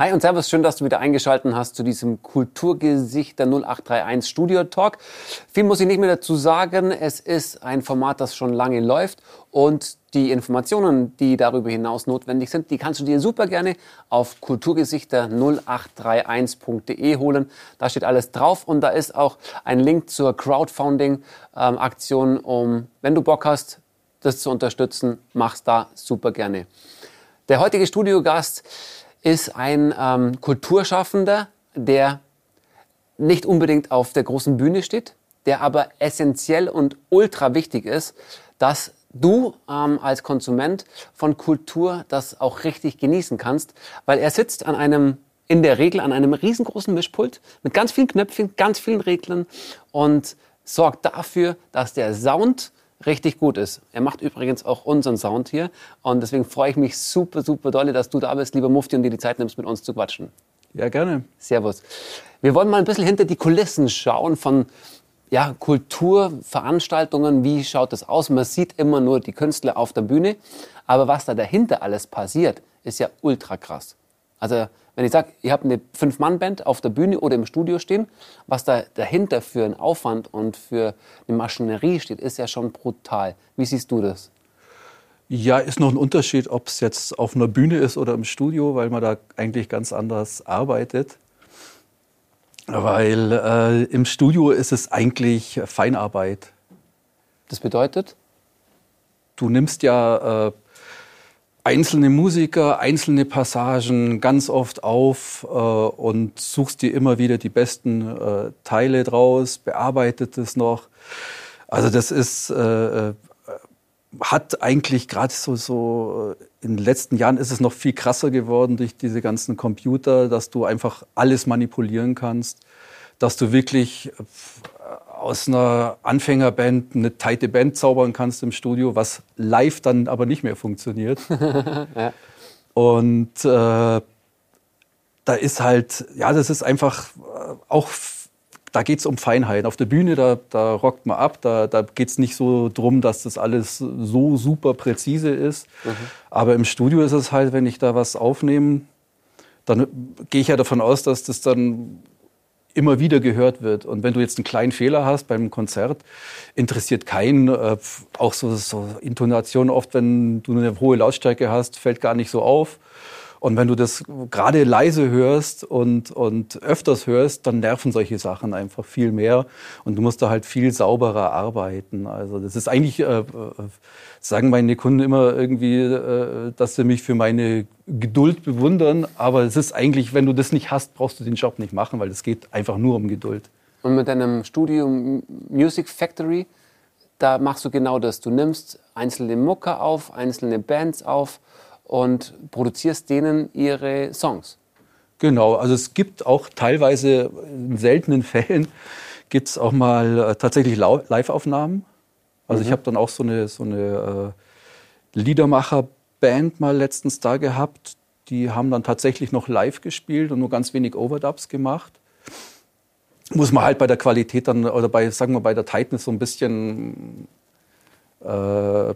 Hi und Servus, schön, dass du wieder eingeschaltet hast zu diesem Kulturgesichter 0831 Studio Talk. Viel muss ich nicht mehr dazu sagen. Es ist ein Format, das schon lange läuft und die Informationen, die darüber hinaus notwendig sind, die kannst du dir super gerne auf kulturgesichter0831.de holen. Da steht alles drauf und da ist auch ein Link zur Crowdfunding-Aktion, um, wenn du Bock hast, das zu unterstützen, mach's da super gerne. Der heutige Studiogast ist ein ähm, Kulturschaffender, der nicht unbedingt auf der großen Bühne steht, der aber essentiell und ultra wichtig ist, dass du ähm, als Konsument von Kultur das auch richtig genießen kannst, weil er sitzt an einem in der Regel an einem riesengroßen Mischpult mit ganz vielen Knöpfchen, ganz vielen Reglern und sorgt dafür, dass der Sound richtig gut ist. Er macht übrigens auch unseren Sound hier und deswegen freue ich mich super, super dolle, dass du da bist, lieber Mufti, und dir die Zeit nimmst, mit uns zu quatschen. Ja, gerne. Servus. Wir wollen mal ein bisschen hinter die Kulissen schauen von ja, Kulturveranstaltungen. Wie schaut das aus? Man sieht immer nur die Künstler auf der Bühne, aber was da dahinter alles passiert, ist ja ultra krass. Also wenn ich sage, ihr habt eine Fünf-Mann-Band auf der Bühne oder im Studio stehen, was da dahinter für einen Aufwand und für eine Maschinerie steht, ist ja schon brutal. Wie siehst du das? Ja, ist noch ein Unterschied, ob es jetzt auf einer Bühne ist oder im Studio, weil man da eigentlich ganz anders arbeitet. Weil äh, im Studio ist es eigentlich Feinarbeit. Das bedeutet? Du nimmst ja äh, einzelne Musiker, einzelne Passagen ganz oft auf äh, und suchst dir immer wieder die besten äh, Teile draus, bearbeitet es noch. Also das ist äh, äh hat eigentlich gerade so so äh, in den letzten Jahren ist es noch viel krasser geworden durch diese ganzen Computer, dass du einfach alles manipulieren kannst, dass du wirklich aus einer Anfängerband eine tighte Band zaubern kannst im Studio, was live dann aber nicht mehr funktioniert. ja. Und äh, da ist halt, ja, das ist einfach äh, auch, da geht es um Feinheit. Auf der Bühne, da, da rockt man ab, da, da geht es nicht so drum, dass das alles so super präzise ist. Mhm. Aber im Studio ist es halt, wenn ich da was aufnehme, dann gehe ich ja davon aus, dass das dann immer wieder gehört wird. Und wenn du jetzt einen kleinen Fehler hast beim Konzert, interessiert keinen, äh, auch so, so Intonation oft, wenn du eine hohe Lautstärke hast, fällt gar nicht so auf. Und wenn du das gerade leise hörst und, und öfters hörst, dann nerven solche Sachen einfach viel mehr. Und du musst da halt viel sauberer arbeiten. Also das ist eigentlich, äh, äh sagen meine Kunden immer irgendwie, äh, dass sie mich für meine Geduld bewundern. Aber es ist eigentlich, wenn du das nicht hast, brauchst du den Job nicht machen, weil es geht einfach nur um Geduld. Und mit deinem Studium Music Factory, da machst du genau das. Du nimmst einzelne Mucker auf, einzelne Bands auf und produzierst denen ihre Songs. Genau, also es gibt auch teilweise in seltenen Fällen gibt es auch mal äh, tatsächlich Live-Aufnahmen. Also mhm. ich habe dann auch so eine, so eine äh, Liedermacher-Band mal letztens da gehabt. Die haben dann tatsächlich noch live gespielt und nur ganz wenig Overdubs gemacht. Muss man halt bei der Qualität dann, oder bei, sagen wir, bei der Tightness so ein bisschen äh,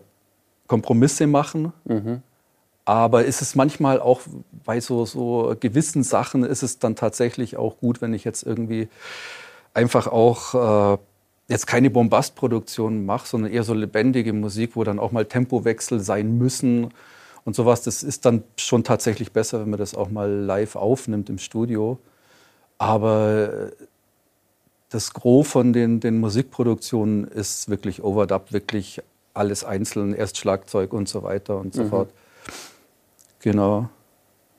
Kompromisse machen. Mhm. Aber ist es manchmal auch bei so, so gewissen Sachen ist es dann tatsächlich auch gut, wenn ich jetzt irgendwie einfach auch äh, jetzt keine Bombastproduktion mache, sondern eher so lebendige Musik, wo dann auch mal Tempowechsel sein müssen und sowas. Das ist dann schon tatsächlich besser, wenn man das auch mal live aufnimmt im Studio. Aber das Gros von den, den Musikproduktionen ist wirklich Overdub, wirklich alles einzeln, erst Schlagzeug und so weiter und so mhm. fort. Genau.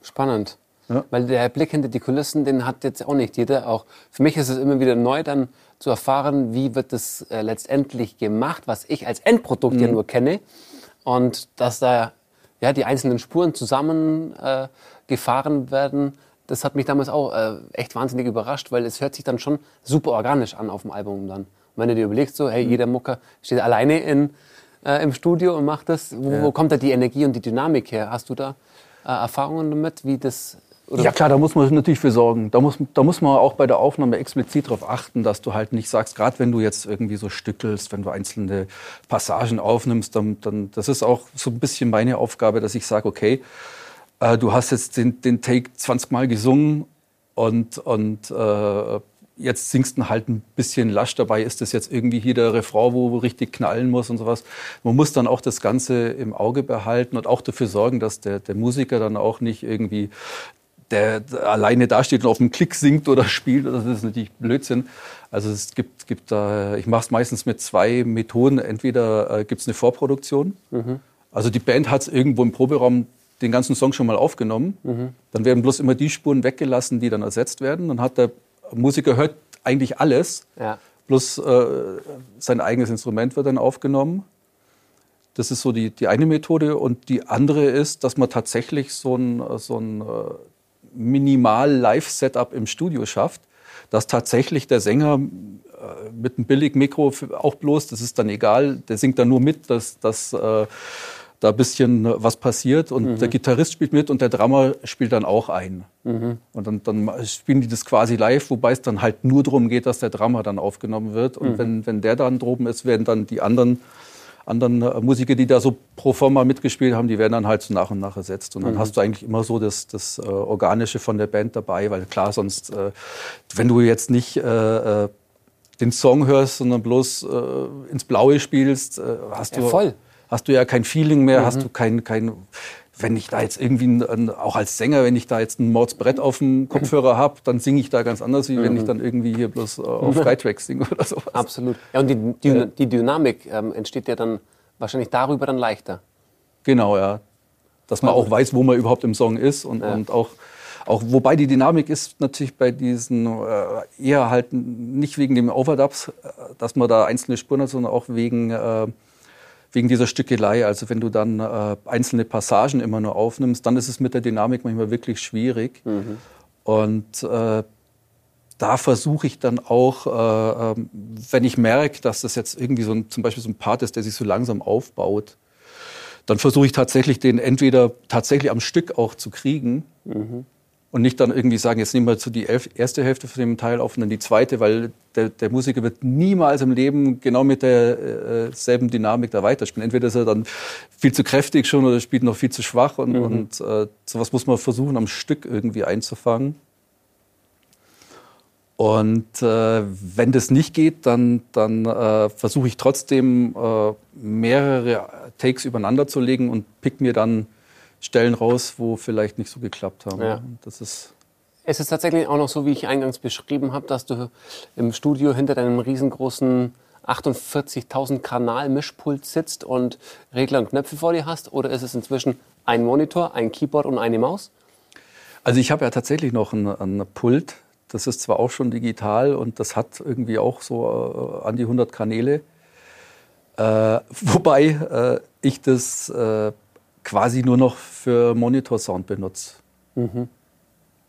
Spannend. Ja. Weil der Blick hinter die Kulissen, den hat jetzt auch nicht jeder. Auch für mich ist es immer wieder neu, dann zu erfahren, wie wird das äh, letztendlich gemacht, was ich als Endprodukt mhm. ja nur kenne. Und dass da ja, die einzelnen Spuren zusammengefahren äh, werden, das hat mich damals auch äh, echt wahnsinnig überrascht, weil es hört sich dann schon super organisch an auf dem Album dann. Und wenn du dir überlegst, so, hey, mhm. jeder Mucker steht alleine in, äh, im Studio und macht das, wo, ja. wo kommt da die Energie und die Dynamik her? Hast du da äh, Erfahrungen damit, wie das oder? Ja klar, da muss man natürlich für sorgen. Da muss, da muss man auch bei der Aufnahme explizit darauf achten, dass du halt nicht sagst, gerade wenn du jetzt irgendwie so stückelst, wenn du einzelne Passagen aufnimmst, dann, dann das ist auch so ein bisschen meine Aufgabe, dass ich sage, okay, äh, du hast jetzt den, den Take 20 Mal gesungen und, und äh, jetzt singst du halt ein bisschen lasch dabei. Ist das jetzt irgendwie hier der Refrain, wo, wo richtig knallen muss und sowas? Man muss dann auch das Ganze im Auge behalten und auch dafür sorgen, dass der, der Musiker dann auch nicht irgendwie der alleine dasteht und auf dem Klick singt oder spielt. Das ist natürlich Blödsinn. Also es gibt, gibt da, ich mache es meistens mit zwei Methoden. Entweder äh, gibt es eine Vorproduktion. Mhm. Also die Band hat es irgendwo im Proberaum den ganzen Song schon mal aufgenommen. Mhm. Dann werden bloß immer die Spuren weggelassen, die dann ersetzt werden. Dann hat der Musiker hört eigentlich alles. Ja. Bloß äh, sein eigenes Instrument wird dann aufgenommen. Das ist so die, die eine Methode. Und die andere ist, dass man tatsächlich so ein, so ein äh, Minimal-Live-Setup im Studio schafft, dass tatsächlich der Sänger äh, mit einem Billig-Mikro auch bloß, das ist dann egal, der singt dann nur mit, dass, dass äh, da ein bisschen was passiert und mhm. der Gitarrist spielt mit und der Drummer spielt dann auch ein. Mhm. Und dann, dann, spielen die das quasi live, wobei es dann halt nur darum geht, dass der Drummer dann aufgenommen wird. Und mhm. wenn, wenn der dann droben ist, werden dann die anderen anderen äh, Musiker, die da so pro forma mitgespielt haben, die werden dann halt so nach und nach ersetzt. Und dann mhm. hast du eigentlich immer so das, das äh, Organische von der Band dabei, weil klar, sonst, äh, wenn du jetzt nicht äh, äh den Song hörst, sondern bloß äh, ins Blaue spielst, hast, du, ja, hast du ja kein Feeling mehr, mhm. hast du kein, kein wenn ich da jetzt irgendwie, ein, auch als Sänger, wenn ich da jetzt ein Mordsbrett auf dem Kopfhörer habe, dann singe ich da ganz anders, wie wenn ich mhm. dann irgendwie hier bloß äh, auf Freitracks singe oder sowas. Absolut. Ja, und die, die, die Dynamik ähm, entsteht ja dann wahrscheinlich darüber dann leichter. Genau, ja. Dass man auch weiß, wo man überhaupt im Song ist und, ja. und auch, auch, wobei die Dynamik ist natürlich bei diesen äh, eher halt nicht wegen dem Overdubs, äh, dass man da einzelne Spuren hat, sondern auch wegen äh, wegen dieser Stückelei. Also wenn du dann äh, einzelne Passagen immer nur aufnimmst, dann ist es mit der Dynamik manchmal wirklich schwierig. Mhm. Und äh, da versuche ich dann auch, äh, ähm, wenn ich merke, dass das jetzt irgendwie so ein, zum Beispiel so ein Part ist, der sich so langsam aufbaut, dann versuche ich tatsächlich den entweder tatsächlich am Stück auch zu kriegen. Mhm und nicht dann irgendwie sagen, jetzt nehmen wir so die erste Hälfte von dem Teil auf und dann die zweite, weil der, der Musiker wird niemals im Leben genau mit derselben äh, Dynamik da weiterspielen. Entweder ist er dann viel zu kräftig schon oder spielt noch viel zu schwach und, mhm. und äh, sowas muss man versuchen, am Stück irgendwie einzufangen. Und äh, wenn das nicht geht, dann, dann äh, versuche ich trotzdem äh, mehrere Takes übereinander zu legen und pick mir dann Stellen raus, wo vielleicht nicht so geklappt haben. Ja. Das ist es ist tatsächlich auch noch so, wie ich eingangs beschrieben habe, dass du im Studio hinter deinem riesengroßen 48.000 Kanal Mischpult sitzt und Regler und Knöpfe vor dir hast? Oder ist es inzwischen ein Monitor, ein Keyboard und eine Maus? Also ich habe ja tatsächlich noch ein, ein, Pult. Das ist zwar auch schon digital und das hat irgendwie auch so äh, an die 100 Kanäle. Äh, wobei äh, ich das äh, quasi nur noch für Monitorsound benutze. Mhm.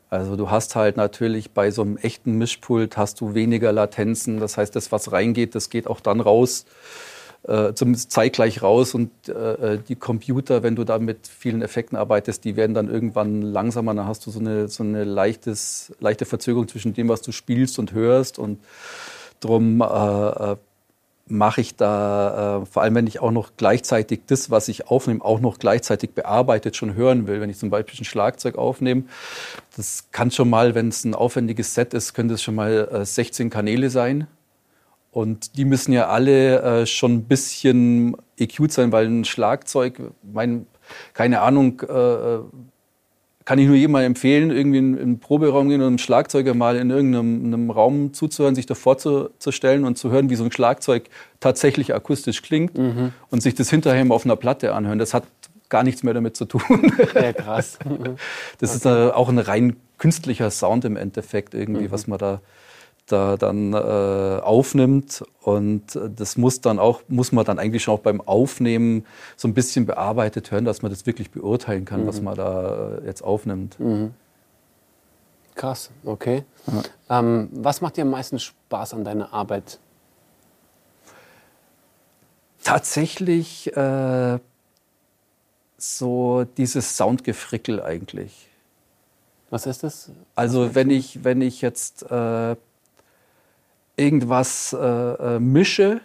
Also du hast halt natürlich bei so einem echten Mischpult hast du weniger Latenzen. Das heißt, das, was reingeht, das geht auch dann raus, äh, zumindest zeitgleich raus. Und äh, äh, die Computer, wenn du da mit vielen Effekten arbeitest, die werden dann irgendwann langsamer. Dann hast du so eine, so eine leichtes, leichte Verzögerung zwischen dem, was du spielst und hörst. Und drum äh, äh mache ich da, äh, vor allem wenn ich auch noch gleichzeitig das, was ich aufnehme, auch noch gleichzeitig bearbeitet schon hören will. Wenn ich zum Beispiel ein Schlagzeug aufnehme, das kann schon mal, wenn es ein aufwendiges Set ist, könnte es schon mal äh, 16 Kanäle sein. Und die müssen ja alle äh, schon ein bisschen EQ'd sein, weil ein Schlagzeug, mein, keine Ahnung, äh, kann ich nur jedem mal empfehlen, irgendwie in, in den Proberaum gehen und einem Schlagzeuger mal in irgendeinem Raum zuzuhören, sich davor zu, zu, stellen und zu hören, wie so ein Schlagzeug tatsächlich akustisch klingt mhm. und sich das hinterher mal auf einer Platte anhören. Das hat gar nichts mehr damit zu tun. Ja, krass. das ist äh, auch ein rein künstlicher Sound im Endeffekt irgendwie, mhm. was man da da dann äh, aufnimmt und das muss dann auch muss man dann eigentlich schon auch beim Aufnehmen so ein bisschen bearbeitet hören, dass man das wirklich beurteilen kann, mhm. was man da jetzt aufnimmt. Mhm. Krass, okay. Ja. Ähm, was macht dir am meisten Spaß an deiner Arbeit? Tatsächlich äh, so dieses Soundgefrickel eigentlich. Was ist das? Also wenn ich, wenn ich jetzt äh, irgendwas äh, äh, mische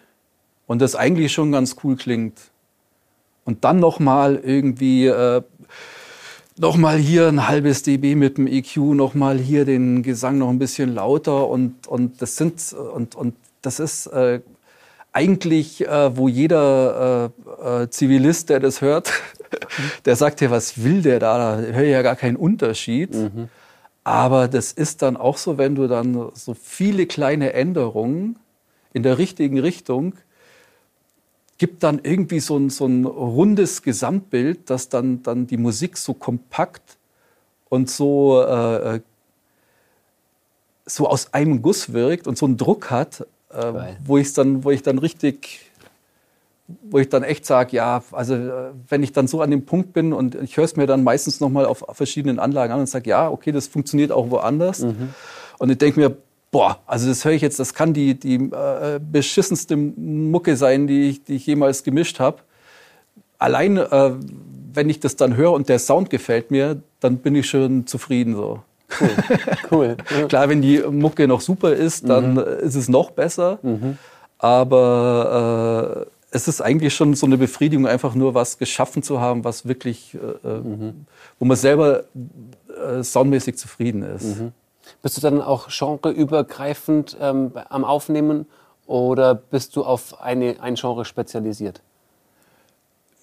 und das eigentlich schon ganz cool klingt und dann noch mal irgendwie äh, nochmal hier ein halbes dB mit dem EQ, nochmal hier den Gesang noch ein bisschen lauter und, und das sind und, und das ist äh, eigentlich, äh, wo jeder äh, äh, Zivilist, der das hört, der sagt ja, was will der da? Da höre ich ja gar keinen Unterschied. Mhm. Aber das ist dann auch so, wenn du dann so viele kleine Änderungen in der richtigen Richtung gibt dann irgendwie so ein, so ein rundes Gesamtbild, das dann, dann die Musik so kompakt und so, äh, äh so aus einem Guss wirkt und so einen Druck hat, äh, wo, dann, wo ich dann richtig, wo ich dann echt sage, ja, also äh, wenn ich dann so an dem Punkt bin und ich höre es mir dann meistens nochmal auf verschiedenen Anlagen an und sage, ja, okay, das funktioniert auch woanders. Mhm. Und ich denke mir, boah, also das höre ich jetzt, das kann die, die äh, beschissenste Mucke sein, die ich, die ich jemals gemischt habe. Allein, äh, wenn ich das dann höre und der Sound gefällt mir, dann bin ich schon zufrieden so. Cool. cool. Klar, wenn die Mucke noch super ist, dann mhm. ist es noch besser. Mhm. Aber äh, es ist eigentlich schon so eine Befriedigung, einfach nur was geschaffen zu haben, was wirklich, äh, äh mhm. wo man selber äh, soundmäßig zufrieden ist. Mhm. Bist du dann auch genreübergreifend ähm, am Aufnehmen oder bist du auf eine, ein Genre spezialisiert?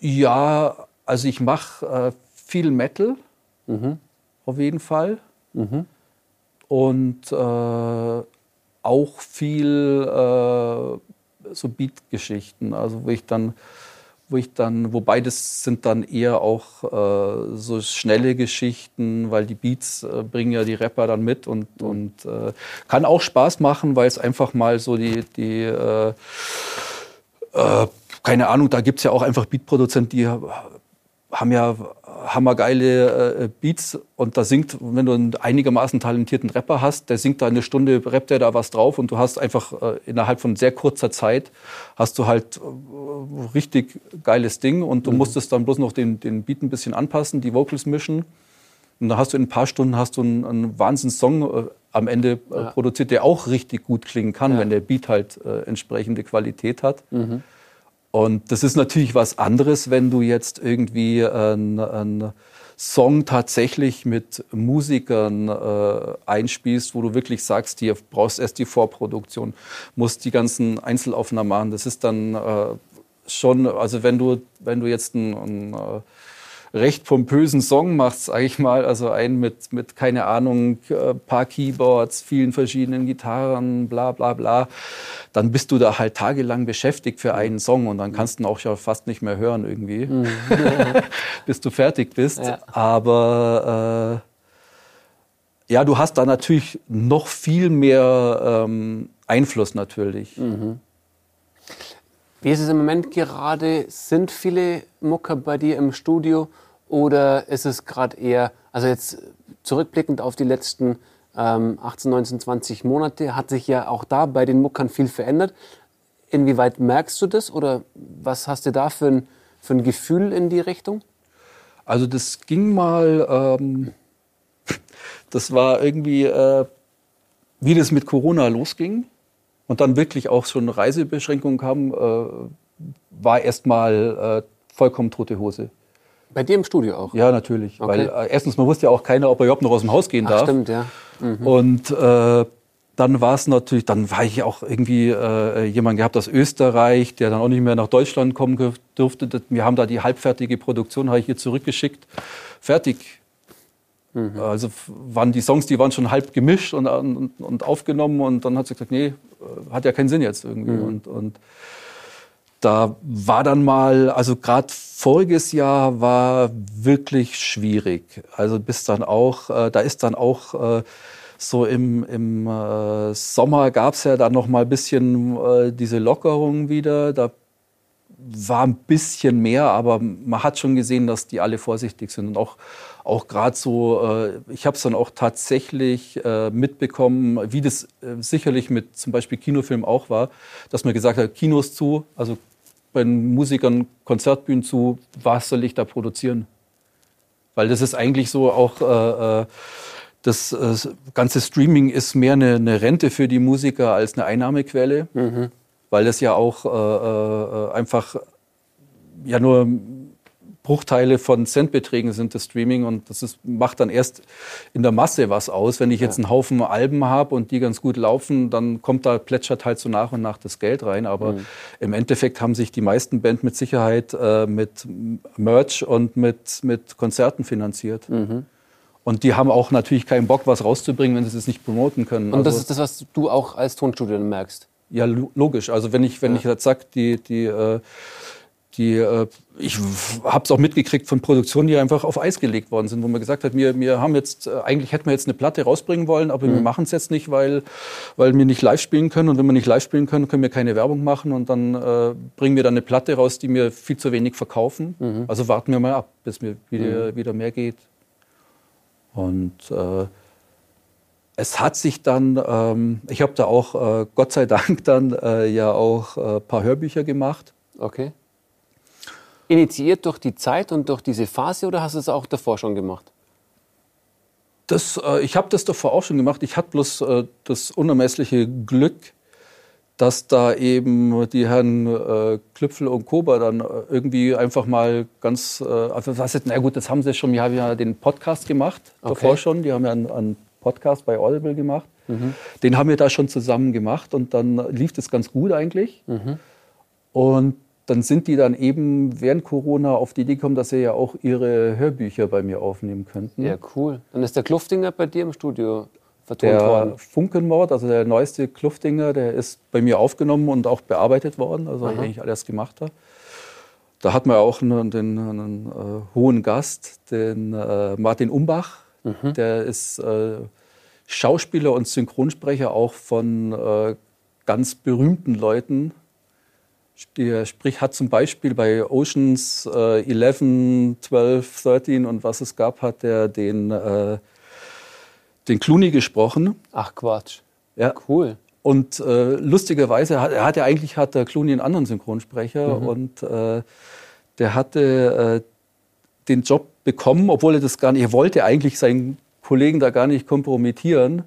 Ja, also ich mache äh, viel Metal, mhm. auf jeden Fall. Mhm. Und äh, auch viel äh, so Beat-Geschichten, also wo ich dann wo ich dann, wobei das sind dann eher auch äh, so schnelle Geschichten, weil die Beats äh, bringen ja die Rapper dann mit und, und äh, kann auch Spaß machen, weil es einfach mal so die, die äh, äh, keine Ahnung, da gibt's ja auch einfach Beatproduzenten, die haben ja hammergeile äh, Beats und da singt, wenn du einen einigermaßen talentierten Rapper hast, der singt da eine Stunde, rappt der da was drauf und du hast einfach äh, innerhalb von sehr kurzer Zeit hast du halt äh, richtig geiles Ding und du mhm. musstest dann bloß noch den, den Beat ein bisschen anpassen, die Vocals mischen und dann hast du in ein paar Stunden hast du einen, einen Wahnsinns-Song am Ende ja. produziert, der auch richtig gut klingen kann, ja. wenn der Beat halt entsprechende Qualität hat. Mhm. Und das ist natürlich was anderes, wenn du jetzt irgendwie einen, Song tatsächlich mit Musikern äh, einspielst, wo du wirklich sagst, du brauchst erst die Vorproduktion, musst die ganzen Einzelaufnahmen machen. Das ist dann äh, schon, also wenn du, wenn du jetzt ein, ein äh, recht pompösen Song machst, sag ich mal, also einen mit, mit keine Ahnung, äh, paar Keyboards, vielen verschiedenen Gitarren, bla bla bla, dann bist du da halt tagelang beschäftigt für einen Song und dann kannst du ihn auch ja fast nicht mehr hören irgendwie, mhm. bis du fertig bist. Ja. Aber äh, ja, du hast da natürlich noch viel mehr ähm, Einfluss natürlich. Mhm. Wie ist es im Moment gerade? Sind viele Mucker bei dir im Studio oder ist es gerade eher, also jetzt zurückblickend auf die letzten ähm, 18, 19, 20 Monate, hat sich ja auch da bei den Muckern viel verändert. Inwieweit merkst du das oder was hast du da für ein, für ein Gefühl in die Richtung? Also das ging mal, ähm, das war irgendwie, äh, wie das mit Corona losging und dann wirklich auch schon Reisebeschränkungen kamen, äh, war erstmal äh, vollkommen tote Hose. Bei dir im Studio auch? Ja, natürlich. Okay. Weil äh, erstens, man wusste ja auch keiner, ob er überhaupt noch aus dem Haus gehen darf. Ach, stimmt, ja. Mhm. Und äh, dann war es natürlich, dann war ich auch irgendwie äh, jemand gehabt aus Österreich, der dann auch nicht mehr nach Deutschland kommen durfte. Wir haben da die halbfertige Produktion, habe ich hier zurückgeschickt. Fertig. Mhm. Also waren die Songs, die waren schon halb gemischt und, und, und, aufgenommen und dann hat sie gesagt, nee, äh, hat ja keinen Sinn jetzt irgendwie. Mhm. Und, und da war dann mal, also gerade voriges Jahr war wirklich schwierig. Also bis dann auch, äh, da ist dann auch äh, so im, im äh, Sommer gab es ja dann noch mal ein bisschen äh, diese Lockerung wieder. Da war ein bisschen mehr, aber man hat schon gesehen, dass die alle vorsichtig sind und auch auch gerade so, äh, ich habe es dann auch tatsächlich äh, mitbekommen, wie das äh, sicherlich mit zum Beispiel Kinofilm auch war, dass man gesagt hat, Kinos zu, also bei den Musikern Konzertbühnen zu, was soll ich da produzieren? Weil das ist eigentlich so auch, äh, äh das äh, ganze Streaming ist mehr eine, eine, Rente für die Musiker als eine Einnahmequelle, mhm. Weil das ja auch äh, äh einfach ja nur Bruchteile von Centbeträgen sind das Streaming und das ist, macht dann erst in der Masse was aus. Wenn ich jetzt einen Haufen Alben habe und die ganz gut laufen, dann kommt da plätschert halt so nach und nach das Geld rein. Aber mhm. im Endeffekt haben sich die meisten Band mit Sicherheit äh, mit Merch und mit, mit Konzerten finanziert. Mhm. Und die haben auch natürlich keinen Bock, was rauszubringen, wenn sie es nicht promoten können. Und also, das ist das, was du auch als Tonstudio merkst? Ja, logisch. Also wenn ich, wenn ja. ich jetzt sage, die, die, äh, die, äh, ich habe es auch mitgekriegt von Produktionen, die einfach auf Eis gelegt worden sind, wo man gesagt hat, wir, wir haben jetzt, äh, eigentlich hätten wir jetzt eine Platte rausbringen wollen, aber mhm. wir machen es jetzt nicht, weil, weil wir nicht live spielen können. Und wenn wir nicht live spielen können, können wir keine Werbung machen und dann äh, bringen wir dann eine Platte raus, die wir viel zu wenig verkaufen. Mhm. Also warten wir mal ab, bis mir wieder, mhm. wieder mehr geht. Und es hat sich dann, ähm, ich habe da auch äh, Gott sei Dank dann äh, ja auch ein äh, paar Hörbücher gemacht. Okay. Initiiert durch die Zeit und durch diese Phase oder hast du es auch davor schon gemacht? Das, äh, ich habe das davor auch schon gemacht. Ich hatte bloß äh, das unermessliche Glück, dass da eben die Herren äh, Klüpfel und Kober dann äh, irgendwie einfach mal ganz, äh, also was jetzt, na gut, das haben sie schon, wir haben ja den Podcast gemacht, okay. davor schon, die haben ja einen, einen Podcast bei Audible gemacht. Mhm. Den haben wir da schon zusammen gemacht und dann lief das ganz gut eigentlich. Mhm. Und dann sind die dann eben während Corona auf die Idee gekommen, dass sie ja auch ihre Hörbücher bei mir aufnehmen könnten. Ja, cool. Dann ist der Kluftinger bei dir im Studio vertont der worden? Funkenmord, also der neueste Kluftinger, der ist bei mir aufgenommen und auch bearbeitet worden, also Aha. eigentlich alles gemacht habe. Da hat man auch einen, den, einen äh, hohen Gast, den äh, Martin Umbach. Mhm. Der ist äh, Schauspieler und Synchronsprecher auch von äh, ganz berühmten Leuten. Der sprich, hat zum Beispiel bei Oceans äh, 11, 12, 13 und was es gab, hat er den äh, den Clooney gesprochen. Ach Quatsch. Ja. Cool. Und äh, lustigerweise hat er hat ja eigentlich hat der Clooney einen anderen Synchronsprecher mhm. und äh, der hatte äh, den Job bekommen, obwohl er das gar nicht, er wollte eigentlich seinen Kollegen da gar nicht kompromittieren,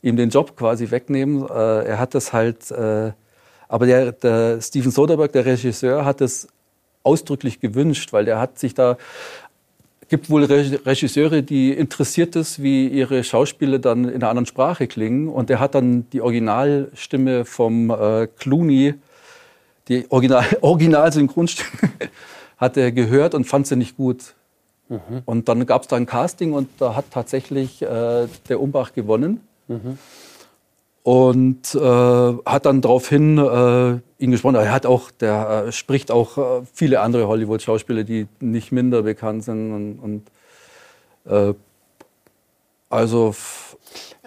ihm den Job quasi wegnehmen. Äh, er hat das halt, äh, aber der, der Steven Soderbergh, der Regisseur, hat es ausdrücklich gewünscht, weil der hat sich da gibt wohl Regisseure, die interessiert ist, wie ihre Schauspieler dann in einer anderen Sprache klingen. Und er hat dann die Originalstimme vom äh, Clooney, die Original, Original-Synchronstimme, hat er gehört und fand sie nicht gut. Mhm. Und dann gab es da ein Casting und da hat tatsächlich äh, der Umbach gewonnen. Mhm und äh, hat dann daraufhin äh, ihn gesprochen. Er hat auch, der äh, spricht auch äh, viele andere Hollywood-Schauspieler, die nicht minder bekannt sind und, und äh, also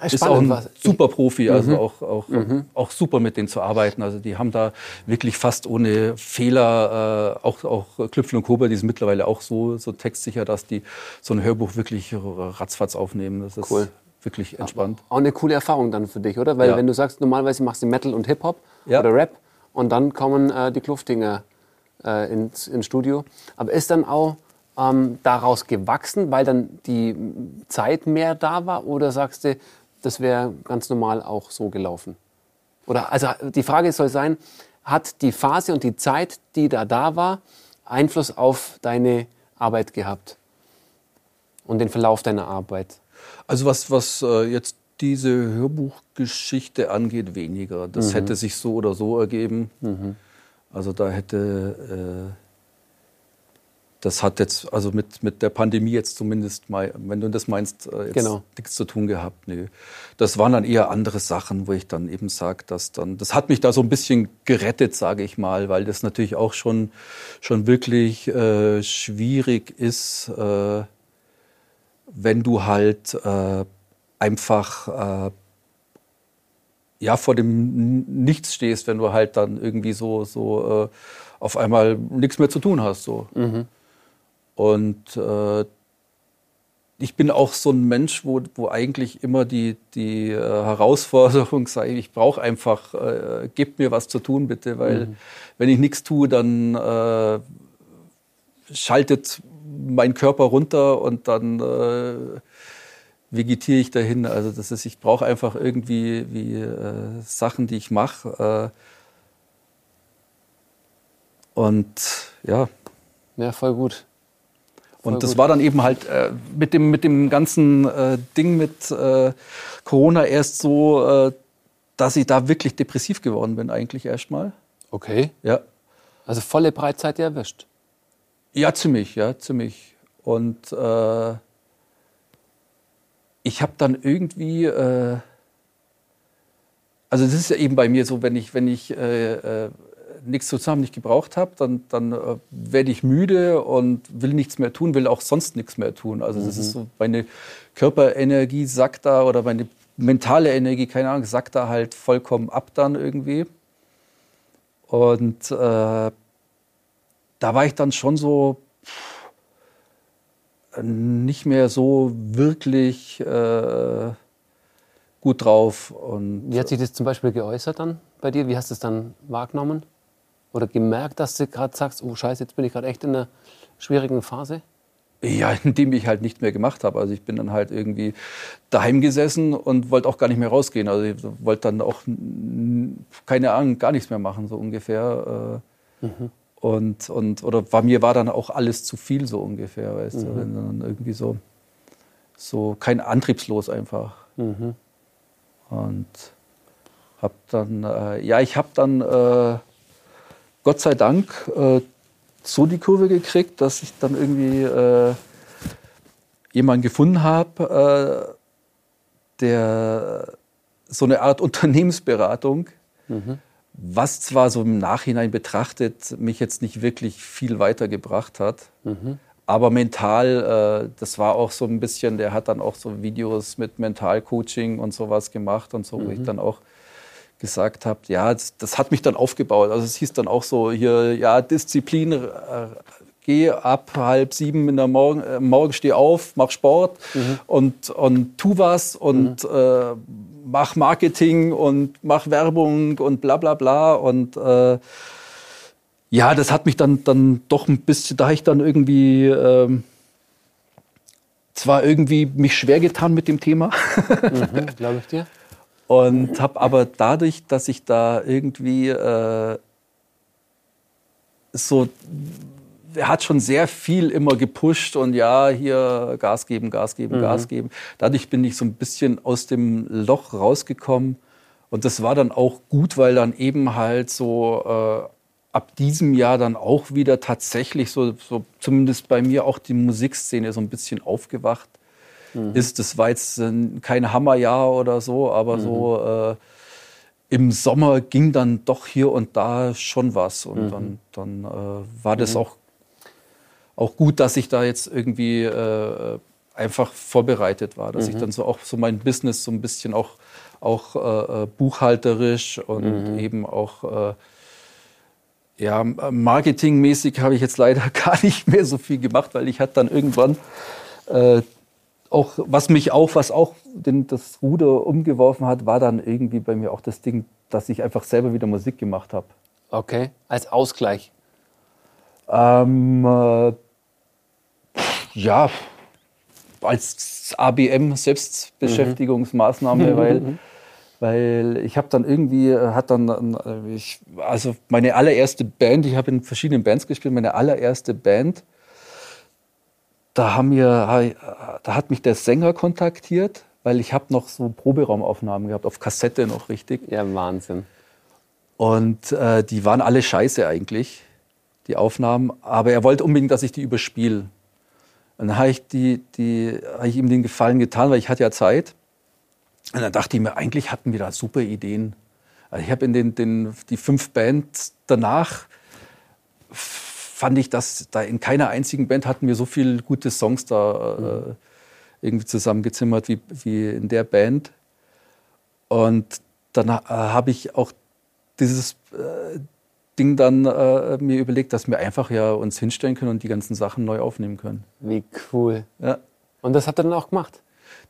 ja, ist auch ein super Profi, also mhm. auch, auch, mhm. auch super mit denen zu arbeiten. Also die haben da wirklich fast ohne Fehler, äh, auch, auch Klüpfel und Kober, die sind mittlerweile auch so, so textsicher, dass die so ein Hörbuch wirklich ratzfatz aufnehmen. Das ist cool wirklich entspannt. Auch eine coole Erfahrung dann für dich, oder? Weil ja. wenn du sagst, normalerweise machst du Metal und Hip-Hop ja. oder Rap und dann kommen äh, die Kluftdinger äh, ins, ins Studio. Aber ist dann auch ähm, daraus gewachsen, weil dann die Zeit mehr da war? Oder sagst du, das wäre ganz normal auch so gelaufen? Oder also die Frage soll sein, hat die Phase und die Zeit, die da da war, Einfluss auf deine Arbeit gehabt und den Verlauf deiner Arbeit? Also was, was äh, jetzt diese Hörbuchgeschichte angeht, weniger. Das mhm. hätte sich so oder so ergeben. Mhm. Also da hätte, äh, das hat jetzt, also mit, mit der Pandemie jetzt zumindest, mal, wenn du das meinst, äh, jetzt genau. nichts zu tun gehabt. Nee. Das waren dann eher andere Sachen, wo ich dann eben sage, dass dann, das hat mich da so ein bisschen gerettet, sage ich mal, weil das natürlich auch schon, schon wirklich äh, schwierig ist, äh, wenn du halt äh, einfach äh, ja vor dem Nichts stehst, wenn du halt dann irgendwie so so äh, auf einmal nichts mehr zu tun hast so. Mhm. Und äh, ich bin auch so ein Mensch, wo, wo eigentlich immer die, die äh, Herausforderung sei, ich brauche einfach, äh, gebt mir was zu tun bitte, weil mhm. wenn ich nichts tue, dann äh, schaltet mein Körper runter und dann äh, vegetiere ich dahin. Also das ist, ich brauche einfach irgendwie wie, äh, Sachen, die ich mache. Äh, und ja. Ja, voll gut. Und das gut. war dann eben halt äh, mit, dem, mit dem ganzen äh, Ding mit äh, Corona erst so, äh, dass ich da wirklich depressiv geworden bin, eigentlich erstmal. Okay. Ja. Also volle Breitzeit erwischt. Ja, ziemlich, ja, ziemlich. Und äh, ich habe dann irgendwie, äh, also das ist ja eben bei mir so, wenn ich, wenn ich äh, äh nichts zusammen nicht gebraucht habe, dann, dann äh, werde ich müde und will nichts mehr tun, will auch sonst nichts mehr tun. Also das ist mhm. so, meine Körperenergie sackt da oder meine mentale Energie, keine Ahnung, sackt da halt vollkommen ab dann irgendwie. Und äh, da war ich dann schon so pff, nicht mehr so wirklich äh, gut drauf. Und, Wie hat sich das zum Beispiel geäußert dann bei dir? Wie hast du es dann wahrgenommen? Oder gemerkt, dass du gerade sagst, oh Scheiße, jetzt bin ich gerade echt in einer schwierigen Phase? Ja, indem ich halt nichts mehr gemacht habe. Also ich bin dann halt irgendwie daheim gesessen und wollte auch gar nicht mehr rausgehen. Also ich wollte dann auch, keine Ahnung, gar nichts mehr machen, so ungefähr. Äh. Mhm. Und, und, oder bei mir war dann auch alles zu viel, so ungefähr, weißt mhm. du. Wenn dann irgendwie so, so kein Antriebslos einfach. Mhm. Und hab dann, äh, ja, ich habe dann äh, Gott sei Dank äh, so die Kurve gekriegt, dass ich dann irgendwie äh, jemanden gefunden habe, äh, der so eine Art Unternehmensberatung, mhm. was zwar so im Nachhinein betrachtet mich jetzt nicht wirklich viel weitergebracht hat, mhm. aber mental, äh, das war auch so ein bisschen, der hat dann auch so Videos mit Mentalcoaching und sowas gemacht und so, mhm. wo ich mhm. dann auch gesagt habt, ja, das, das, hat mich dann aufgebaut. Also es hieß dann auch so hier, ja, Disziplin, äh, geh ab halb sieben in der Morgen, äh, morgen steh auf, mach Sport mhm. und, und tu was und mhm. äh, mach Marketing und mach Werbung und bla bla bla und äh, ja, das hat mich dann, dann doch ein bisschen, da ich dann irgendwie ähm, zwar irgendwie mich schwer getan mit dem Thema. mhm, Glaube ich dir. Und habe aber dadurch, dass ich da irgendwie äh, so, er hat schon sehr viel immer gepusht und ja, hier Gas geben, Gas geben, mhm. Gas geben. Dadurch bin ich so ein bisschen aus dem Loch rausgekommen. Und das war dann auch gut, weil dann eben halt so äh, ab diesem Jahr dann auch wieder tatsächlich so, so, zumindest bei mir auch die Musikszene so ein bisschen aufgewacht mhm. ist. Das war jetzt äh, kein Hammerjahr oder so, aber mhm. so äh, im Sommer ging dann doch hier und da schon was. Und mhm. dann, dann äh, war das mhm. auch, auch gut, dass ich da jetzt irgendwie äh, einfach vorbereitet war, dass ich mhm. dann so auch so mein Business so ein bisschen auch, auch äh, äh buchhalterisch und mhm. eben auch ja, marketingmäßig habe ich jetzt leider gar nicht mehr so viel gemacht, weil ich hatte dann irgendwann äh, auch, was mich auch, was auch den, das Ruder umgeworfen hat, war dann irgendwie bei mir auch das Ding, dass ich einfach selber wieder Musik gemacht habe. Okay, als Ausgleich. Ähm, äh, ja, als ABM Selbstbeschäftigungsmaßnahme, mhm. weil mhm. weil ich habe dann irgendwie hat dann ich, also meine allererste Band, ich habe in verschiedenen Bands gespielt, meine allererste Band da, haben wir, da hat mich der Sänger kontaktiert, weil ich habe noch so Proberaumaufnahmen gehabt, auf Kassette noch richtig. Ja, Wahnsinn. Und äh, die waren alle scheiße eigentlich, die Aufnahmen. Aber er wollte unbedingt, dass ich die überspiele. Und dann habe ich, die, die, hab ich ihm den Gefallen getan, weil ich hatte ja Zeit. Und dann dachte ich mir, eigentlich hatten wir da super Ideen. Also ich habe in den, den, die fünf Bands danach fand ich, dass da in keiner einzigen Band hatten wir so viele gute Songs da äh, mhm. irgendwie zusammengezimmert wie, wie in der Band. Und dann äh, habe ich auch dieses äh, Ding dann äh, mir überlegt, dass wir einfach ja uns hinstellen können und die ganzen Sachen neu aufnehmen können. Wie cool. Ja. Und das habt ihr dann auch gemacht?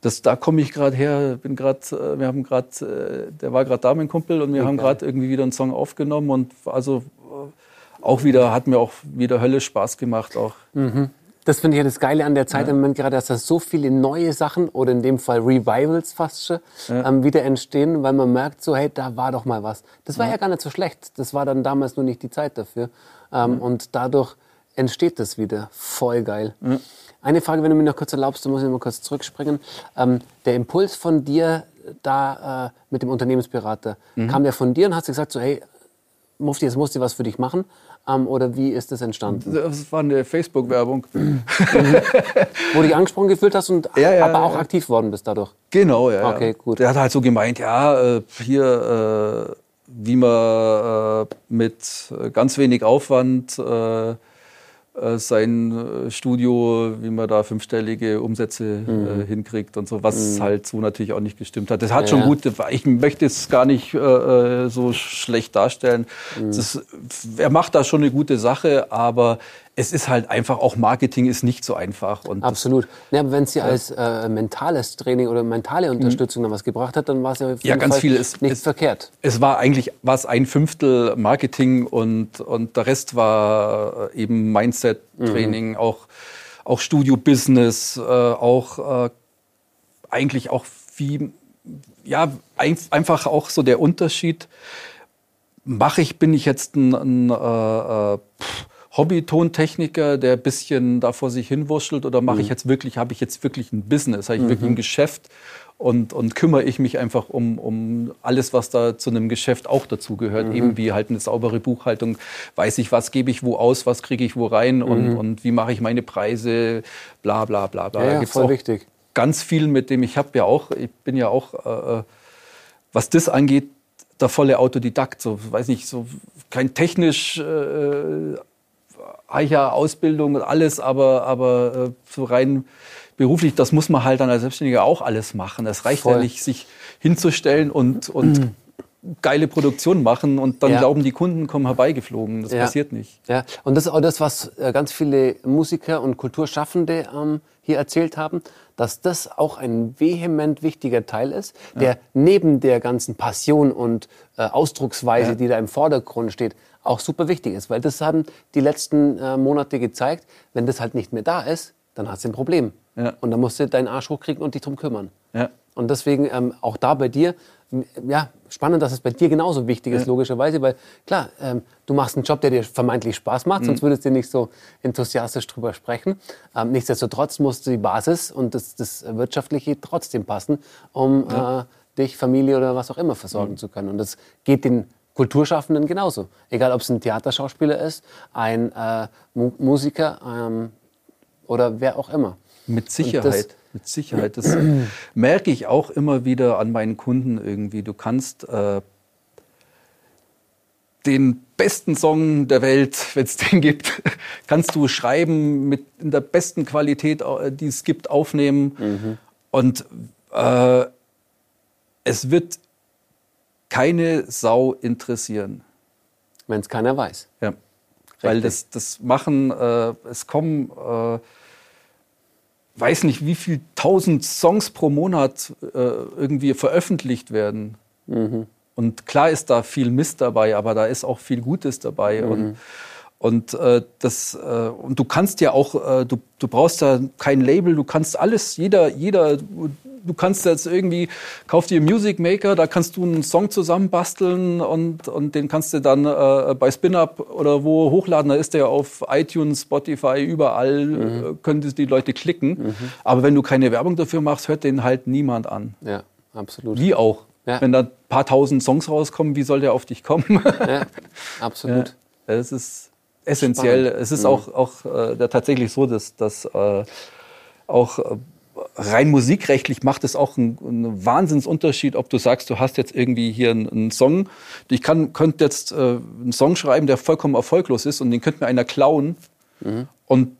Das, da komme ich gerade her, bin gerade, äh, wir haben gerade, äh, der war gerade da, mein Kumpel, und wir okay. haben gerade irgendwie wieder einen Song aufgenommen und also auch wieder, hat mir auch wieder Hölle Spaß gemacht. Auch. Mhm. Das finde ich ja das Geile an der Zeit ja. im Moment gerade, dass da so viele neue Sachen oder in dem Fall Revivals fast schon ja. ähm, wieder entstehen, weil man merkt so, hey, da war doch mal was. Das war ja, ja gar nicht so schlecht. Das war dann damals nur nicht die Zeit dafür. Ähm, Und dadurch entsteht das wieder. Voll geil. Eine Frage, wenn du mir noch kurz erlaubst, dann muss ich mal kurz zurückspringen. Ähm, der Impuls von dir da äh, mit dem Unternehmensberater, mhm. kam der von dir und hast du gesagt so, hey, Mufti, jetzt musst du was für dich machen? Ähm, oder wie ist das entstanden? Das war eine Facebook-Werbung. Mhm. Wo du dich angesprochen gefühlt hast und ja, ja, aber auch ja. aktiv worden bist dadurch. Genau, ja. Okay, gut. Der hat halt so gemeint, ja, äh, hier, äh, wie man äh, mit ganz wenig Aufwand sein äh, Studio, wie man da fünfstellige Umsätze äh, mhm. äh, hinkriegt und so, was mhm. halt so natürlich auch nicht gestimmt hat. Das hat ja, schon gut, ich möchte es gar nicht äh, so schlecht darstellen. Mhm. Das, er macht da schon eine gute Sache, aber es ist halt einfach, auch Marketing ist nicht so einfach. Und Absolut. Ja, wenn es dir ja. als äh, mentales Training oder mentale mhm. Unterstützung mhm. dann was gebracht hat, dann war es ja, ja ganz Fall viel ist, nicht es, verkehrt. Es war eigentlich was ein Fünftel Marketing und, und der Rest war äh, eben Mindset-Training, mhm. auch, auch Studio-Business, äh, auch äh, eigentlich auch wie, ja, ein, einfach auch so der Unterschied. Mache ich, bin ich jetzt ein, ein äh, äh pff, Hobby-Tontechniker, der ein bisschen da vor sich hinwurschtelt oder mache mhm. ich jetzt wirklich, habe ich jetzt wirklich ein Business, habe ich mhm. wirklich ein Geschäft und, und kümmere ich mich einfach um, um alles, was da zu einem Geschäft auch dazugehört, mhm. eben wie halt eine saubere Buchhaltung, weiß ich, was gebe ich wo aus, was kriege ich wo rein und, mhm. und wie mache ich meine Preise, bla bla bla bla. Ja, ja voll wichtig. Ganz viel, mit dem ich habe ja auch, ich bin ja auch, äh, äh was das angeht, der volle Autodidakt, so weiß nicht, so kein technisch äh, Eicher Ausbildung und alles, aber, aber äh, so rein beruflich, das muss man halt dann als Selbstständiger auch alles machen. Es reicht Voll. ja nicht, sich hinzustellen und, und geile Produktion machen und dann ja. glauben, die Kunden kommen herbeigeflogen. Das ja. passiert nicht. Ja, und das ist auch das, was äh, ganz viele Musiker und Kulturschaffende ähm, hier erzählt haben, dass das auch ein vehement wichtiger Teil ist, der ja. neben der ganzen Passion und äh, Ausdrucksweise, die da im Vordergrund steht, auch super wichtig ist, weil das haben die letzten äh, Monate gezeigt, wenn das halt nicht mehr da ist, dann hast du ein Problem. Ja. Und dann musst du deinen Arsch hochkriegen und dich drum kümmern. Ja. Und deswegen ähm, auch da bei dir, ja, spannend, dass es bei dir genauso wichtig ist, ja. logischerweise, weil klar, ähm, du machst einen Job, der dir vermeintlich Spaß macht, mhm. sonst würdest du nicht so enthusiastisch drüber sprechen. Ähm, nichtsdestotrotz muss die Basis und das, das Wirtschaftliche trotzdem passen, um ja. äh, dich, Familie oder was auch immer versorgen mhm. zu können. Und das geht den Kulturschaffenden genauso. Egal, ob es ein Theaterschauspieler ist, ein äh, Mu Musiker ähm, oder wer auch immer. Mit Sicherheit. mit Sicherheit. Das merke ich auch immer wieder an meinen Kunden irgendwie. Du kannst äh, den besten Song der Welt, wenn es den gibt, kannst du schreiben, mit in der besten Qualität, äh, die es gibt, aufnehmen. Mhm. Und äh, es wird keine Sau interessieren. Wenn es keiner weiß. Ja. Richtig. Weil das, das machen, äh, es kommen, äh, weiß nicht, wie viel tausend Songs pro Monat äh, irgendwie veröffentlicht werden. Mhm. Und klar ist da viel Mist dabei, aber da ist auch viel Gutes dabei. Mhm. Und, und, äh, das, äh, und du kannst ja auch, äh, du, du brauchst da kein Label, du kannst alles, jeder, jeder, du kannst jetzt irgendwie, kauf dir Music Maker, da kannst du einen Song zusammenbasteln und, und den kannst du dann äh, bei SpinUp oder wo hochladen. Da ist der auf iTunes, Spotify, überall, mhm. äh, können die Leute klicken. Mhm. Aber wenn du keine Werbung dafür machst, hört den halt niemand an. Ja, absolut. Wie auch. Ja. Wenn da ein paar tausend Songs rauskommen, wie soll der auf dich kommen? ja, absolut. Ja, das ist essentiell. Spannend. Es ist mhm. auch, auch äh, tatsächlich so, dass, dass äh, auch äh, rein musikrechtlich macht es auch einen, einen Wahnsinnsunterschied, ob du sagst, du hast jetzt irgendwie hier einen, einen Song. Ich kann, könnte jetzt äh, einen Song schreiben, der vollkommen erfolglos ist und den könnte mir einer klauen. Mhm. Und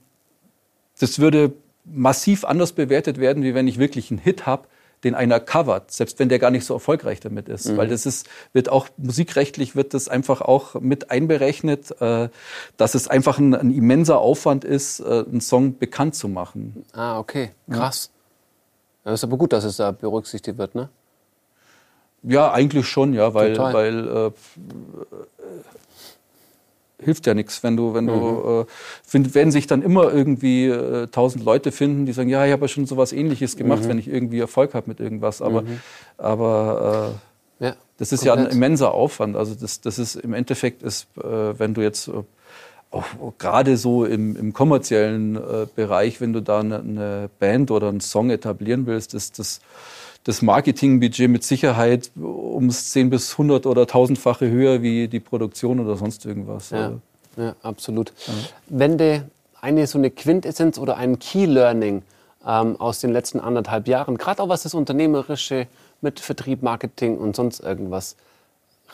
das würde massiv anders bewertet werden, wie wenn ich wirklich einen Hit habe, den einer covert, selbst wenn der gar nicht so erfolgreich damit ist. Mhm. Weil das ist, wird auch musikrechtlich wird das einfach auch mit einberechnet, äh, dass es einfach ein, ein immenser Aufwand ist, äh, einen Song bekannt zu machen. Ah, okay. Krass. Ja, ist aber gut, dass es da berücksichtigt wird, ne? Ja, eigentlich schon, ja, weil, weil äh, hilft ja nichts, wenn du, wenn mhm. du, äh, find, werden sich dann immer irgendwie äh, tausend Leute finden, die sagen, ja, ich habe ja schon so was Ähnliches gemacht, mhm. wenn ich irgendwie Erfolg habe mit irgendwas, aber, mhm. aber äh, ja, das ist komplett. ja ein immenser Aufwand. Also das, das ist im Endeffekt ist, äh, wenn du jetzt äh, gerade so im, im kommerziellen äh, Bereich, wenn du da eine, eine, Band oder einen Song etablieren willst, ist das, das Marketingbudget mit Sicherheit ums 10 bis 100 oder 1000-fache höher wie die Produktion oder sonst irgendwas. Ja, ja absolut. Ja. Wenn du eine so eine Quintessenz oder ein Key Learning ähm, aus den letzten anderthalb Jahren, gerade auch was das Unternehmerische mit Vertrieb, Marketing und sonst irgendwas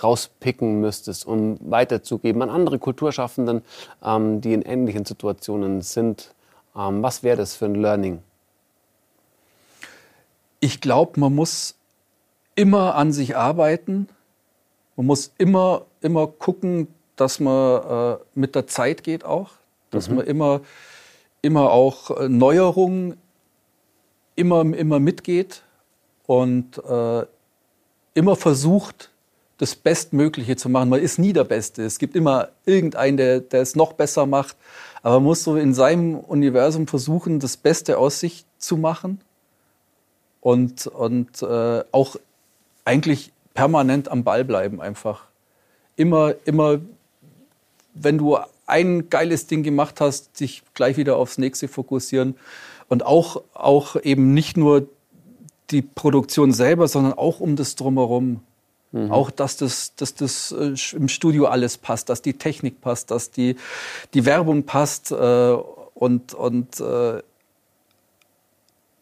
rauspicken müsstest, um weiterzugeben an andere Kulturschaffenden, ähm, die in ähnlichen Situationen sind? Ähm, was wäre das für ein Learning? Ich glaube, man muss immer an sich arbeiten. Man muss immer, immer gucken, dass man äh, mit der Zeit geht auch, dass mhm. man immer, immer auch äh, Neuerungen immer, immer mitgeht und äh, immer versucht, das Bestmögliche zu machen. Man ist nie der Beste. Es gibt immer irgendeinen, der, der es noch besser macht. Aber man muss so in seinem Universum versuchen, das Beste aus sich zu machen und, und äh, auch eigentlich permanent am Ball bleiben einfach. Immer, immer, wenn du ein geiles Ding gemacht hast, sich gleich wieder aufs nächste fokussieren und auch, auch eben nicht nur die Produktion selber, sondern auch um das drumherum. Mhm. Auch, dass das, dass das äh, im Studio alles passt, dass die Technik passt, dass die, die Werbung passt. Äh, und und äh,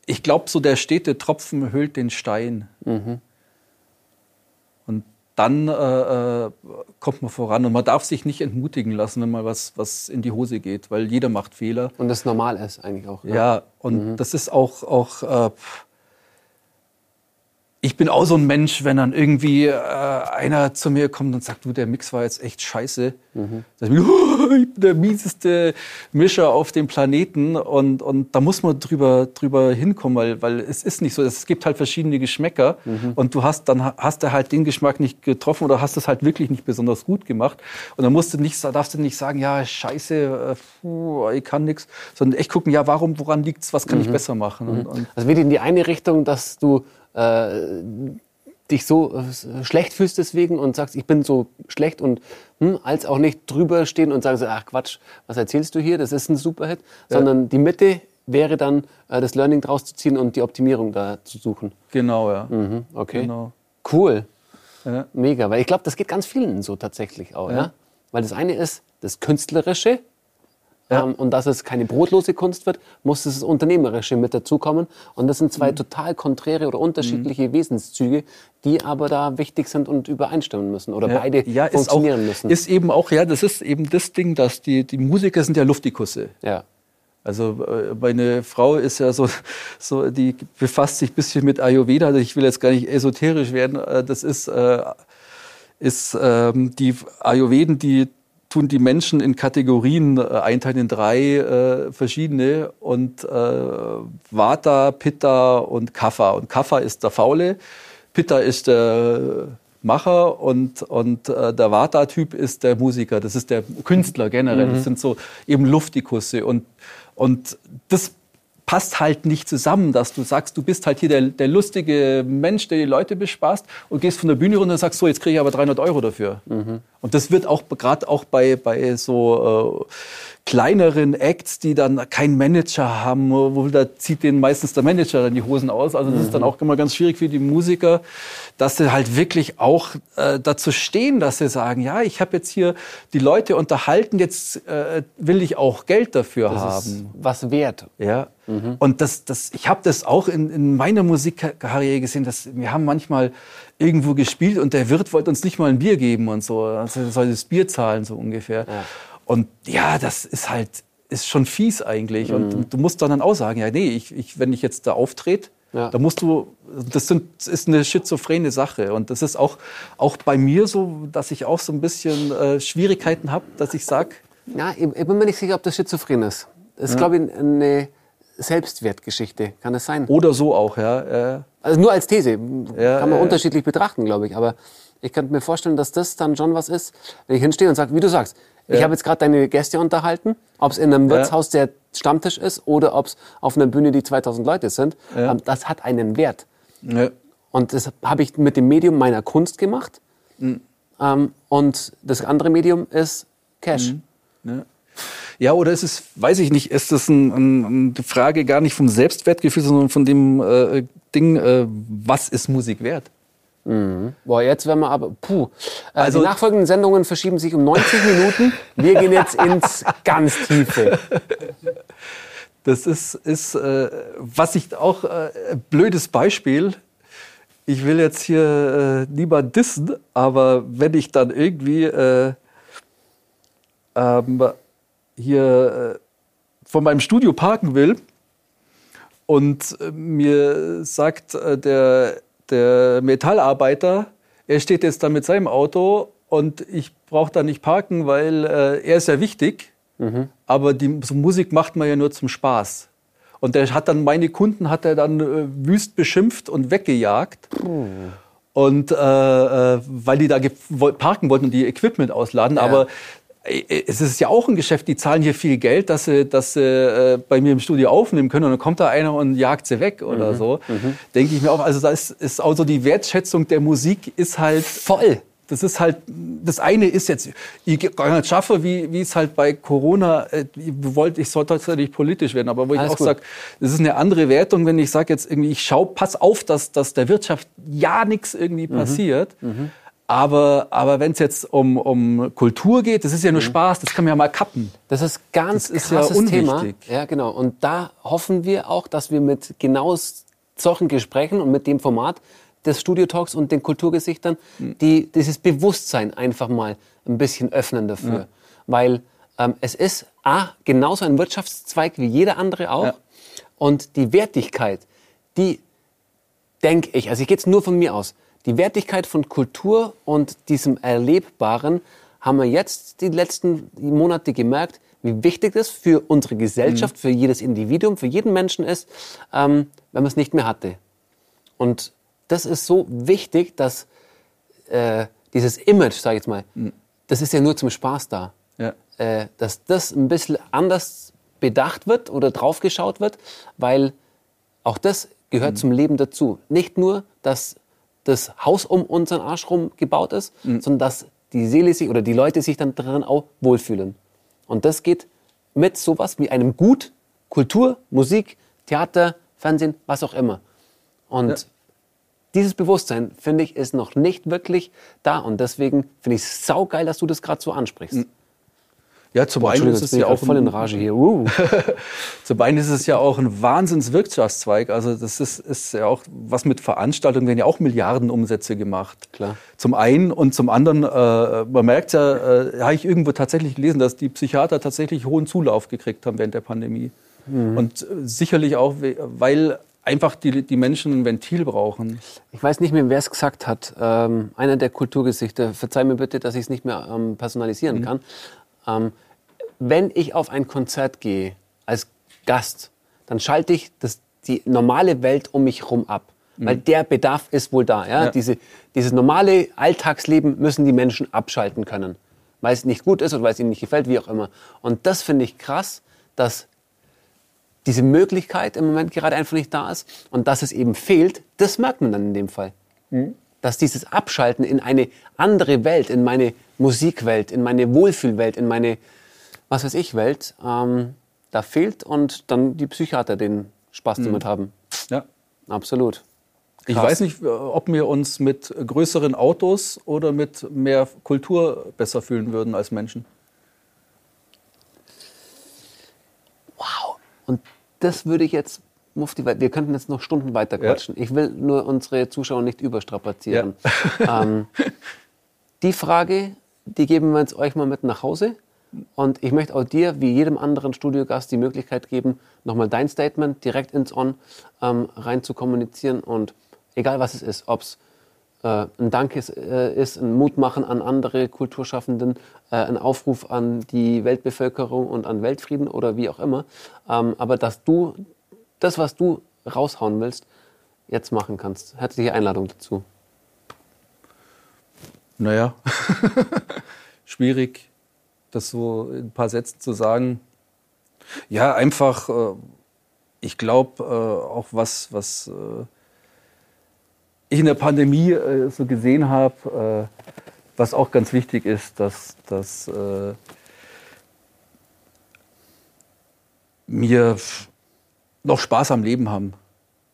ich glaube, so der stete Tropfen höhlt den Stein. Mhm. Und dann äh, äh, kommt man voran. Und man darf sich nicht entmutigen lassen, wenn mal was, was in die Hose geht, weil jeder macht Fehler. Und das normal ist eigentlich auch. Ja, ja und mhm. das ist auch, auch äh, ich bin auch so ein Mensch, wenn dann irgendwie äh, einer zu mir kommt und sagt, du, der Mix war jetzt echt scheiße. Mhm. Ich, oh, ich bin der mieseste Mischer auf dem Planeten und, und da muss man drüber, drüber hinkommen, weil, weil es ist nicht so, es gibt halt verschiedene Geschmäcker mhm. und du hast dann hast du halt den Geschmack nicht getroffen oder hast es halt wirklich nicht besonders gut gemacht und dann musst du nicht, darfst du nicht sagen, ja scheiße, äh, puh, ich kann nichts, sondern echt gucken, ja warum, woran liegt's, was kann mhm. ich besser machen. Und, mhm. und also wieder in die eine Richtung, dass du äh, dich so äh, schlecht fühlst deswegen und sagst, ich bin so schlecht und hm, als auch nicht drüber stehen und sagen, ach Quatsch, was erzählst du hier, das ist ein Superhit, ja. sondern die Mitte wäre dann äh, das Learning draus zu ziehen und die Optimierung da zu suchen. Genau, ja. Mhm, okay. Genau. Cool. Ja. Mega, weil ich glaube, das geht ganz vielen so tatsächlich auch, ja. ja. Weil das eine ist das Künstlerische, ja. Ähm, und dass es keine brotlose Kunst wird, muss das Unternehmerische mit dazukommen. Und das sind zwei mhm. total konträre oder unterschiedliche mhm. Wesenszüge, die aber da wichtig sind und übereinstimmen müssen oder ja. beide ja, funktionieren auch, müssen. Ist eben auch, ja, das ist eben das Ding, dass die, die Musiker sind ja Luftikusse. Ja. Also äh, meine Frau ist ja so, so, die befasst sich ein bisschen mit Ayurveda. Also ich will jetzt gar nicht esoterisch werden. Äh, das ist, äh, ist ähm, die Ayurveden, die tun die Menschen in Kategorien äh, einteilen in drei äh, verschiedene und äh, Vata, Pitta und Kapha. Und Kapha ist der Faule, Pitta ist der Macher und, und äh, der Vata-Typ ist der Musiker, das ist der Künstler generell. Mhm. Das sind so eben Luftikusse und, und das passt halt nicht zusammen, dass du sagst, du bist halt hier der, der lustige Mensch, der die Leute bespaßt und gehst von der Bühne runter und sagst, so, jetzt kriege ich aber 300 Euro dafür. Mhm. Und das wird auch gerade auch bei, bei so äh, kleineren Acts, die dann keinen Manager haben, wo da zieht denen meistens der Manager dann die Hosen aus. Also das mhm. ist dann mhm. auch immer ganz schwierig für die Musiker, dass sie halt wirklich auch äh, dazu stehen, dass sie sagen, ja, ich habe jetzt hier die Leute unterhalten, jetzt äh, will ich auch Geld dafür das haben. was wert. Ja. Mhm. Und das, das, ich habe das auch in, in meiner Musikkarriere gesehen, dass wir haben manchmal irgendwo gespielt und der Wirt wollte uns nicht mal ein Bier geben und so. Also soll das Bier zahlen, so ungefähr. Ja. Und ja, das ist halt, ist schon fies eigentlich. Mhm. Und, du musst dann auch sagen, ja, nee, ich, ich, wenn ich jetzt da auftrete, ja. da musst du, das, sind, ist eine schizophrene Sache. Und das ist auch, auch bei mir so, dass ich auch so ein bisschen äh, Schwierigkeiten habe, dass ich sage. Ja, ich, ich, bin mir nicht sicher, ob das schizophren ist. Das ist, ja. glaube ich, eine Selbstwertgeschichte. Kann das sein? Oder so auch, ja. Äh. Also nur als These. Ja, Kann man äh, unterschiedlich betrachten, glaube ich. Aber ich könnte mir vorstellen, dass das dann schon was ist, wenn ich hinstehe und sage, wie du sagst, ja. Ich habe jetzt gerade deine Gäste unterhalten, ob es in einem Wirtshaus der Stammtisch ist oder ob es auf einer Bühne die 2000 Leute sind. Ja. Ähm, das hat einen Wert. Und das habe ich mit dem Medium meiner Kunst gemacht. Mhm. Ähm, und das andere Medium ist Cash. Mhm. Ja, oder ist es, weiß ich nicht, ist das ein, ein, eine Frage gar nicht vom Selbstwertgefühl, sondern von dem äh, Ding, äh, was ist Musik wert? Mhm. Boah, jetzt werden wir aber, puh. Äh, also, die nachfolgenden Sendungen verschieben sich um 90 Minuten. Wir gehen jetzt ins ganz Tiefe. Das ist, ist äh, was ich auch, äh, blödes Beispiel. Ich will jetzt hier äh, niemand dissen, aber wenn ich dann irgendwie äh, ähm, hier äh, von meinem Studio parken will und äh, mir sagt äh, der der Metallarbeiter, er steht jetzt da mit seinem Auto und ich brauche da nicht parken, weil er ist ja wichtig. Mhm. Aber die so Musik macht man ja nur zum Spaß. Und der hat dann meine Kunden hat er dann äh, wüst beschimpft und weggejagt. Mhm. Und äh, weil die da parken wollten und die Equipment ausladen. Ja. Aber es ist ja auch ein Geschäft, die zahlen hier viel Geld, dass sie, dass sie äh, bei mir im Studio aufnehmen können und dann kommt da einer und jagt sie weg oder mhm. so. Mhm. Denke ich mir auch, also da ist, ist auch so die Wertschätzung der Musik ist halt voll. Das ist halt, das eine ist jetzt, ich gar nicht schaffe, wie, wie es halt bei Corona, äh, ich, wollte, ich soll tatsächlich politisch werden, aber wo ich Alles auch sage, das ist eine andere Wertung, wenn ich sage jetzt irgendwie, ich schau, pass auf, dass, dass der Wirtschaft ja nichts irgendwie mhm. passiert. Mhm. Aber, aber wenn es jetzt um, um Kultur geht, das ist ja nur mhm. Spaß, das kann man ja mal kappen. Das ist ganz das ist krasses ja Thema. Ja, genau. Und da hoffen wir auch, dass wir mit genau solchen Gesprächen und mit dem Format des Studio Talks und den Kulturgesichtern mhm. die, dieses Bewusstsein einfach mal ein bisschen öffnen dafür. Ja. Weil ähm, es ist A, genauso ein Wirtschaftszweig wie jeder andere auch. Ja. Und die Wertigkeit, die denke ich, also ich gehe jetzt nur von mir aus, die Wertigkeit von Kultur und diesem Erlebbaren haben wir jetzt die letzten Monate gemerkt, wie wichtig das für unsere Gesellschaft, mhm. für jedes Individuum, für jeden Menschen ist, ähm, wenn man es nicht mehr hatte. Und das ist so wichtig, dass äh, dieses Image, sage ich jetzt mal, mhm. das ist ja nur zum Spaß da. Ja. Äh, dass das ein bisschen anders bedacht wird oder draufgeschaut wird, weil auch das gehört mhm. zum Leben dazu. Nicht nur, dass das Haus um unseren Arsch rum gebaut ist, mhm. sondern dass die Seele sich oder die Leute sich dann darin auch wohlfühlen. Und das geht mit sowas wie einem Gut, Kultur, Musik, Theater, Fernsehen, was auch immer. Und ja. dieses Bewusstsein, finde ich, ist noch nicht wirklich da. Und deswegen finde ich es saugeil, dass du das gerade so ansprichst. Mhm. Ja, zum einen ist es ja auch voll in Rage hier. Uh. zum einen ist es ja auch ein Wahnsinnswirtschaftszweig. Also das ist, ist ja auch was mit Veranstaltungen werden ja auch Milliardenumsätze gemacht. Klar. Zum einen und zum anderen, äh, man merkt ja, äh, habe ich irgendwo tatsächlich gelesen, dass die Psychiater tatsächlich hohen Zulauf gekriegt haben während der Pandemie. Mhm. Und äh, sicherlich auch, weil einfach die, die Menschen ein Ventil brauchen. Ich weiß nicht mehr, wer es gesagt hat. Ähm, einer der Kulturgesichter. Verzeih mir bitte, dass ich es nicht mehr ähm, personalisieren mhm. kann. Ähm, wenn ich auf ein Konzert gehe als Gast, dann schalte ich das, die normale Welt um mich herum ab. Mhm. Weil der Bedarf ist wohl da. Ja? ja? Diese, dieses normale Alltagsleben müssen die Menschen abschalten können. Weil es nicht gut ist oder weil es ihnen nicht gefällt, wie auch immer. Und das finde ich krass, dass diese Möglichkeit im Moment gerade einfach nicht da ist und dass es eben fehlt, das merkt man dann in dem Fall. Mhm. Dass dieses Abschalten in eine andere Welt, in meine Musikwelt, in meine Wohlfühlwelt, in meine was weiß ich, Welt ähm, da fehlt und dann die Psychiater den Spaß mhm. damit haben. Ja. Absolut. Krass. Ich weiß nicht, ob wir uns mit größeren Autos oder mit mehr Kultur besser fühlen würden als Menschen. Wow. Und das würde ich jetzt, Mufti, wir könnten jetzt noch Stunden weiter quatschen. Ja. Ich will nur unsere Zuschauer nicht überstrapazieren. Ja. ähm, die Frage, die geben wir jetzt euch mal mit nach Hause. Und ich möchte auch dir, wie jedem anderen Studiogast, die Möglichkeit geben, nochmal dein Statement direkt ins On ähm, rein zu kommunizieren. Und egal was es ist, ob es äh, ein Dank ist, äh, ist, ein Mutmachen an andere Kulturschaffenden, äh, ein Aufruf an die Weltbevölkerung und an Weltfrieden oder wie auch immer. Ähm, aber dass du das, was du raushauen willst, jetzt machen kannst. Herzliche Einladung dazu. Naja, schwierig das so in ein paar Sätzen zu sagen. Ja, einfach, äh, ich glaube, äh, auch was, was äh, ich in der Pandemie so gesehen habe, was auch ganz wichtig ist, dass, dass wir noch Spaß am Leben haben.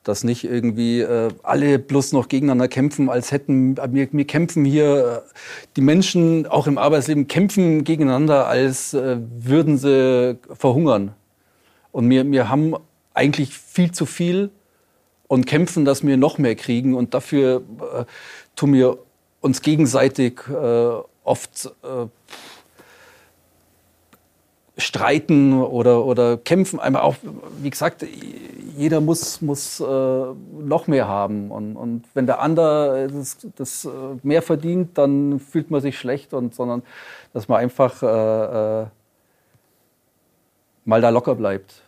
Dass nicht irgendwie äh, alle bloß noch gegeneinander kämpfen, als hätten wir, wir kämpfen hier, äh, die Menschen auch im Arbeitsleben kämpfen gegeneinander, als äh, würden sie verhungern. Und wir, wir haben eigentlich viel zu viel und kämpfen, dass wir noch mehr kriegen. Und dafür äh, tun wir uns gegenseitig äh, oft äh, streiten oder, oder kämpfen. Einmal auch, wie gesagt, jeder muss, muss äh, noch mehr haben. Und, und wenn der andere das, das äh, mehr verdient, dann fühlt man sich schlecht, und, sondern dass man einfach äh, äh, mal da locker bleibt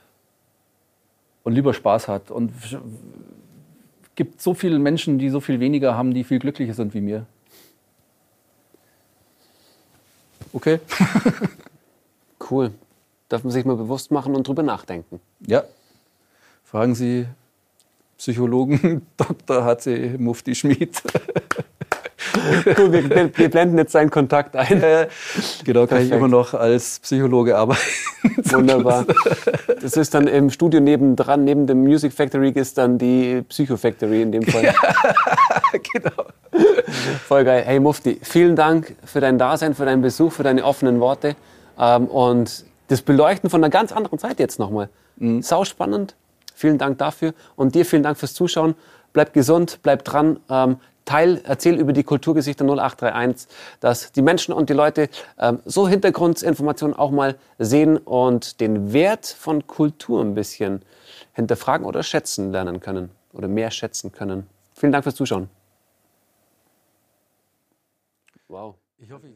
und lieber Spaß hat. Und es gibt so viele Menschen, die so viel weniger haben, die viel glücklicher sind wie mir. Okay. cool. Darf man sich mal bewusst machen und drüber nachdenken. Ja. Fragen Sie Psychologen Dr. H.C. Mufti Schmid. cool, wir, wir, blenden jetzt seinen Kontakt ein. Äh, genau, kann Perfekt. ich immer noch als Psychologe arbeiten. Wunderbar. Das ist dann im Studio nebendran, neben dem Music Factory ist dann die Psycho Factory in dem Fall. Ja, genau. Voll geil. Hey Mufti, vielen Dank für dein Dasein, für deinen Besuch, für deine offenen Worte. Ähm, und das Beleuchten von einer ganz anderen Seite jetzt nochmal. Mhm. Sau spannend. Vielen Dank dafür. Und dir vielen Dank fürs Zuschauen. Bleib gesund, bleib dran. Ähm, teil, erzähl über die Kulturgesichter 0831, dass die Menschen und die Leute ähm, so Hintergrundinformationen auch mal sehen und den Wert von Kultur ein bisschen hinterfragen oder schätzen lernen können oder mehr schätzen können. Vielen Dank fürs Zuschauen. Wow. Ich hoffe, ich.